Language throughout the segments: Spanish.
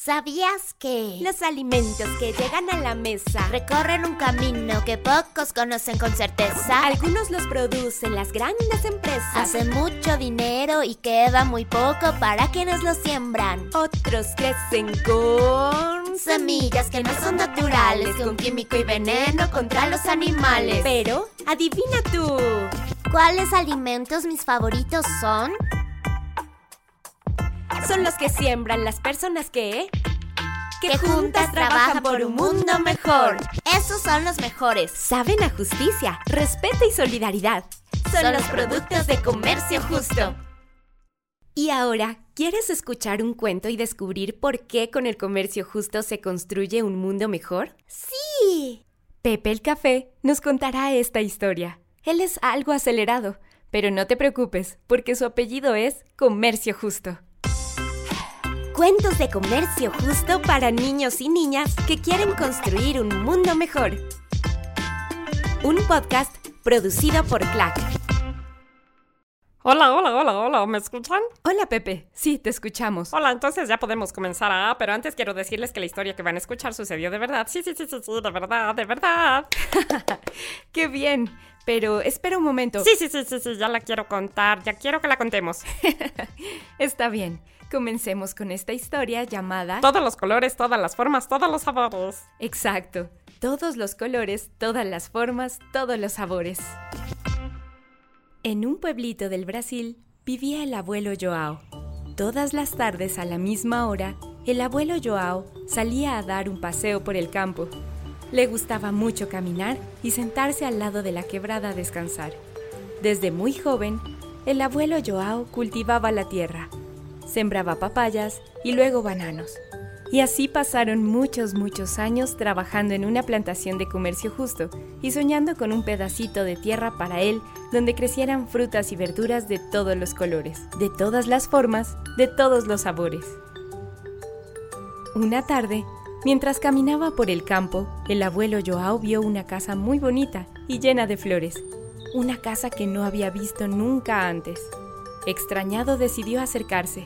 ¿Sabías que Los alimentos que llegan a la mesa, recorren un camino que pocos conocen con certeza? algunos los producen las grandes empresas, Hacen mucho dinero y queda muy poco para quienes lo siembran. otros crecen con Semillas que no son naturales, con químico y veneno contra los animales. Pero, adivina tú, ¿Cuáles alimentos mis favoritos son? Son los que siembran las personas que Que juntas trabajan por un mundo mejor. Esos son los mejores. saben a justicia, respeto y solidaridad. Son los productos de comercio justo. Y ahora, ¿quieres escuchar un cuento y descubrir por qué con el comercio justo se construye un mundo mejor? Sí. Pepe el Café nos contará esta historia. Él es algo acelerado, pero no te preocupes, porque su apellido es Comercio Justo. Cuentos de comercio justo para niños y niñas que quieren construir un mundo mejor. Un podcast producido por Clack. Hola, hola, hola, hola, ¿me escuchan? Hola Pepe, sí, te escuchamos. Hola, entonces ya podemos comenzar a... Pero antes quiero decirles que la historia que van a escuchar sucedió de verdad. Sí, sí, sí, sí, sí, de verdad, de verdad. ¡Qué bien! Pero espera un momento. Sí, sí, sí, sí, sí, ya la quiero contar, ya quiero que la contemos. Está bien. Comencemos con esta historia llamada... Todos los colores, todas las formas, todos los sabores. Exacto. Todos los colores, todas las formas, todos los sabores. En un pueblito del Brasil vivía el abuelo Joao. Todas las tardes a la misma hora, el abuelo Joao salía a dar un paseo por el campo. Le gustaba mucho caminar y sentarse al lado de la quebrada a descansar. Desde muy joven, el abuelo Joao cultivaba la tierra, sembraba papayas y luego bananos. Y así pasaron muchos, muchos años trabajando en una plantación de comercio justo y soñando con un pedacito de tierra para él donde crecieran frutas y verduras de todos los colores, de todas las formas, de todos los sabores. Una tarde, mientras caminaba por el campo, el abuelo Joao vio una casa muy bonita y llena de flores, una casa que no había visto nunca antes. Extrañado decidió acercarse.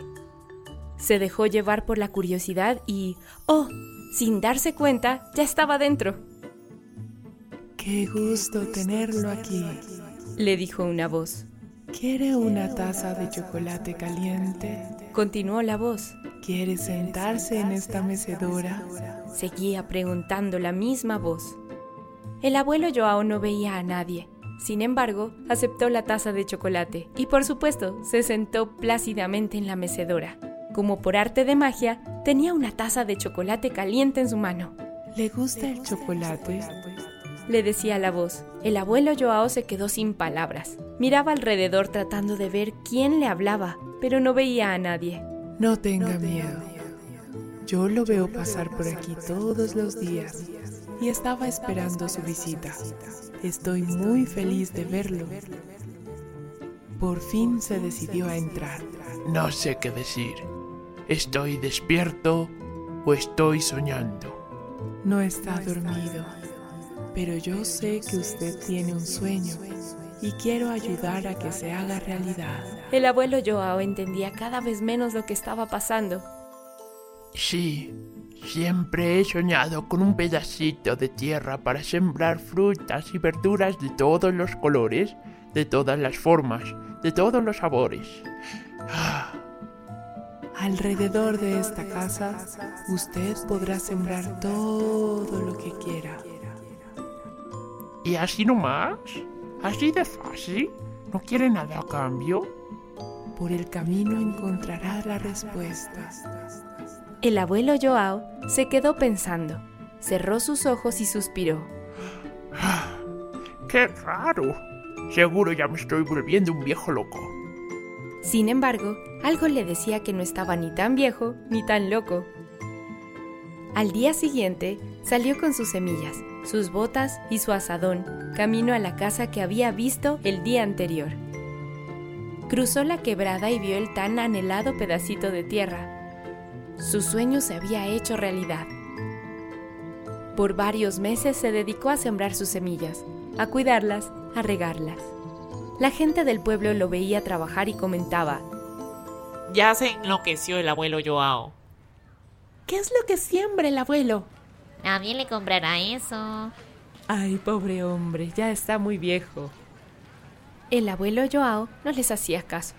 Se dejó llevar por la curiosidad y, oh, sin darse cuenta, ya estaba dentro. Qué gusto tenerlo aquí. Le dijo una voz. ¿Quiere una taza de chocolate caliente? Continuó la voz. ¿Quiere sentarse en esta mecedora? Seguía preguntando la misma voz. El abuelo Joao no veía a nadie. Sin embargo, aceptó la taza de chocolate y por supuesto se sentó plácidamente en la mecedora. Como por arte de magia, tenía una taza de chocolate caliente en su mano. ¿Le gusta el chocolate? Le decía la voz. El abuelo Joao se quedó sin palabras. Miraba alrededor tratando de ver quién le hablaba, pero no veía a nadie. No tenga miedo. Yo lo veo pasar por aquí todos los días y estaba esperando su visita. Estoy muy feliz de verlo. Por fin se decidió a entrar. No sé qué decir. ¿Estoy despierto o estoy soñando? No está dormido, pero yo sé que usted tiene un sueño y quiero ayudar a que se haga realidad. El abuelo Joao entendía cada vez menos lo que estaba pasando. Sí, siempre he soñado con un pedacito de tierra para sembrar frutas y verduras de todos los colores, de todas las formas, de todos los sabores. Ah, Alrededor de esta casa, usted podrá sembrar todo lo que quiera. ¿Y así nomás? ¿Así de fácil? ¿No quiere nada a cambio? Por el camino encontrará la respuesta. El abuelo Joao se quedó pensando, cerró sus ojos y suspiró. ¡Qué raro! Seguro ya me estoy volviendo un viejo loco. Sin embargo, algo le decía que no estaba ni tan viejo ni tan loco. Al día siguiente, salió con sus semillas, sus botas y su asadón, camino a la casa que había visto el día anterior. Cruzó la quebrada y vio el tan anhelado pedacito de tierra. Su sueño se había hecho realidad. Por varios meses se dedicó a sembrar sus semillas, a cuidarlas, a regarlas. La gente del pueblo lo veía trabajar y comentaba, Ya se enloqueció el abuelo Joao. ¿Qué es lo que siembra el abuelo? Nadie le comprará eso. Ay, pobre hombre, ya está muy viejo. El abuelo Joao no les hacía caso.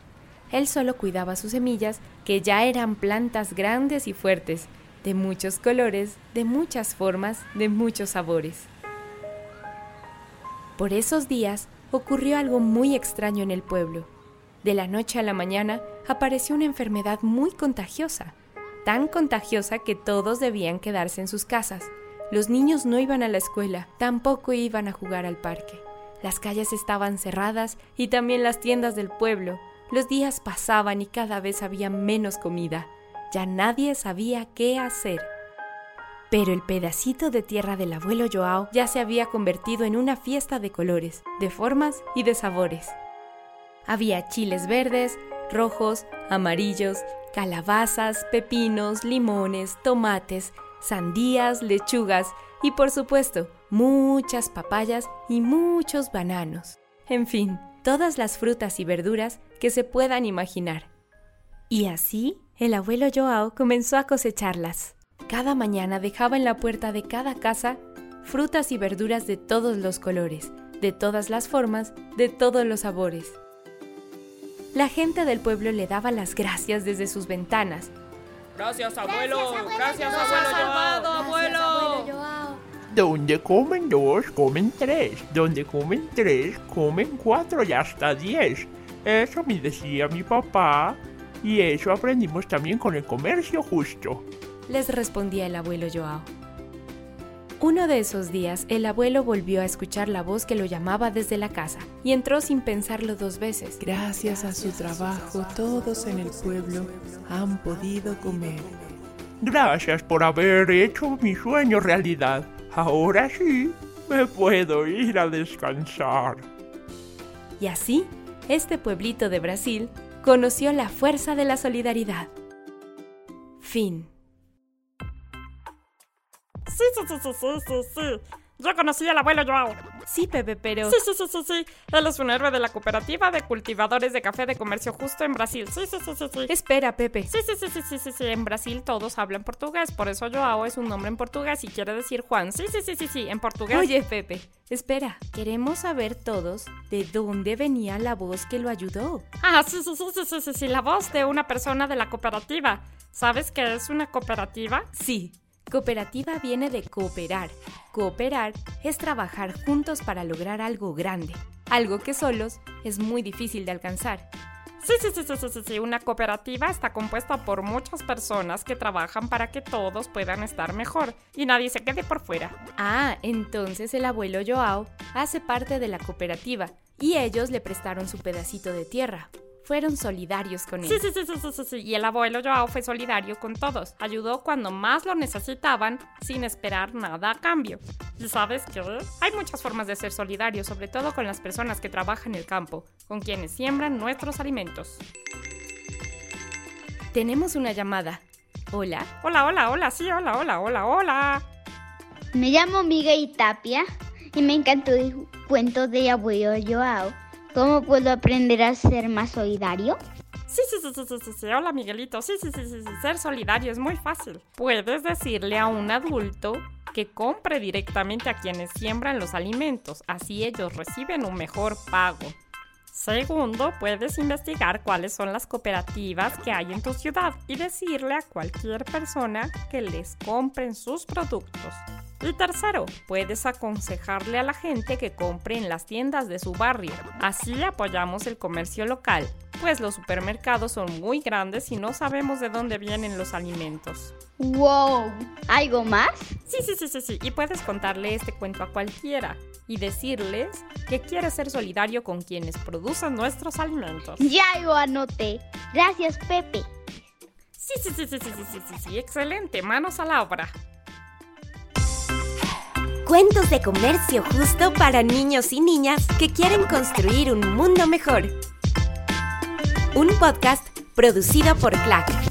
Él solo cuidaba sus semillas, que ya eran plantas grandes y fuertes, de muchos colores, de muchas formas, de muchos sabores. Por esos días ocurrió algo muy extraño en el pueblo. De la noche a la mañana apareció una enfermedad muy contagiosa, tan contagiosa que todos debían quedarse en sus casas. Los niños no iban a la escuela, tampoco iban a jugar al parque. Las calles estaban cerradas y también las tiendas del pueblo. Los días pasaban y cada vez había menos comida. Ya nadie sabía qué hacer. Pero el pedacito de tierra del abuelo Joao ya se había convertido en una fiesta de colores, de formas y de sabores. Había chiles verdes, rojos, amarillos, calabazas, pepinos, limones, tomates, sandías, lechugas y por supuesto muchas papayas y muchos bananos. En fin, todas las frutas y verduras que se puedan imaginar. Y así el abuelo Joao comenzó a cosecharlas. Cada mañana dejaba en la puerta de cada casa frutas y verduras de todos los colores, de todas las formas, de todos los sabores. La gente del pueblo le daba las gracias desde sus ventanas. Gracias, abuelo. Gracias, abuelo, salvado, abuelo. Donde comen dos, comen tres. Donde comen tres, comen cuatro y hasta diez. Eso me decía mi papá. Y eso aprendimos también con el comercio justo. Les respondía el abuelo Joao. Uno de esos días, el abuelo volvió a escuchar la voz que lo llamaba desde la casa y entró sin pensarlo dos veces. Gracias a su trabajo, todos en el pueblo han podido comer. Gracias por haber hecho mi sueño realidad. Ahora sí, me puedo ir a descansar. Y así, este pueblito de Brasil conoció la fuerza de la solidaridad. Fin. Sí, sí, sí, sí, sí, sí, sí. Yo conocí al abuelo Joao. Sí, Pepe, pero... Sí, sí, sí, sí, sí. Él es un héroe de la cooperativa de cultivadores de café de comercio justo en Brasil. Sí, sí, sí, sí, sí. Espera, Pepe. Sí, sí, sí, sí, sí, sí, sí. En Brasil todos hablan portugués. Por eso Joao es un nombre en portugués y quiere decir Juan. Sí, sí, sí, sí, sí, en portugués. Oye, Pepe, espera. Queremos saber todos de dónde venía la voz que lo ayudó. Ah, sí, sí, sí, sí, sí, sí, sí. La voz de una persona de la cooperativa. ¿Sabes qué es una cooperativa? Sí, Cooperativa viene de cooperar. Cooperar es trabajar juntos para lograr algo grande, algo que solos es muy difícil de alcanzar. Sí, sí, sí, sí, sí, sí. Una cooperativa está compuesta por muchas personas que trabajan para que todos puedan estar mejor y nadie se quede por fuera. Ah, entonces el abuelo Joao hace parte de la cooperativa y ellos le prestaron su pedacito de tierra fueron solidarios con él. Sí, sí, sí, sí, sí, sí, Y el abuelo Joao fue solidario con todos. Ayudó cuando más lo necesitaban sin esperar nada a cambio. ¿Y sabes qué? Hay muchas formas de ser solidario, sobre todo con las personas que trabajan en el campo, con quienes siembran nuestros alimentos. Tenemos una llamada. Hola. Hola, hola, hola, sí, hola, hola, hola, hola. Me llamo Miguel Tapia y me encantó el cuento de abuelo Joao. ¿Cómo puedo aprender a ser más solidario? Sí, sí, sí, sí, sí, sí, Hola, Miguelito. Sí, sí, sí, sí, sí. Ser solidario es muy fácil. Puedes decirle a un adulto que compre directamente a quienes siembran los alimentos. Así ellos reciben un mejor pago. Segundo, puedes investigar cuáles son las cooperativas que hay en tu ciudad y decirle a cualquier persona que les compren sus productos. El tercero, puedes aconsejarle a la gente que compre en las tiendas de su barrio. Así apoyamos el comercio local, pues los supermercados son muy grandes y no sabemos de dónde vienen los alimentos. ¡Wow! ¿Algo más? Sí, sí, sí, sí, sí. Y puedes contarle este cuento a cualquiera y decirles que quieres ser solidario con quienes producen nuestros alimentos. Ya lo anoté. Gracias, Pepe. Sí, sí, sí, sí, sí, sí, sí, sí. Excelente. Manos a la obra. Cuentos de comercio justo para niños y niñas que quieren construir un mundo mejor. Un podcast producido por Clack.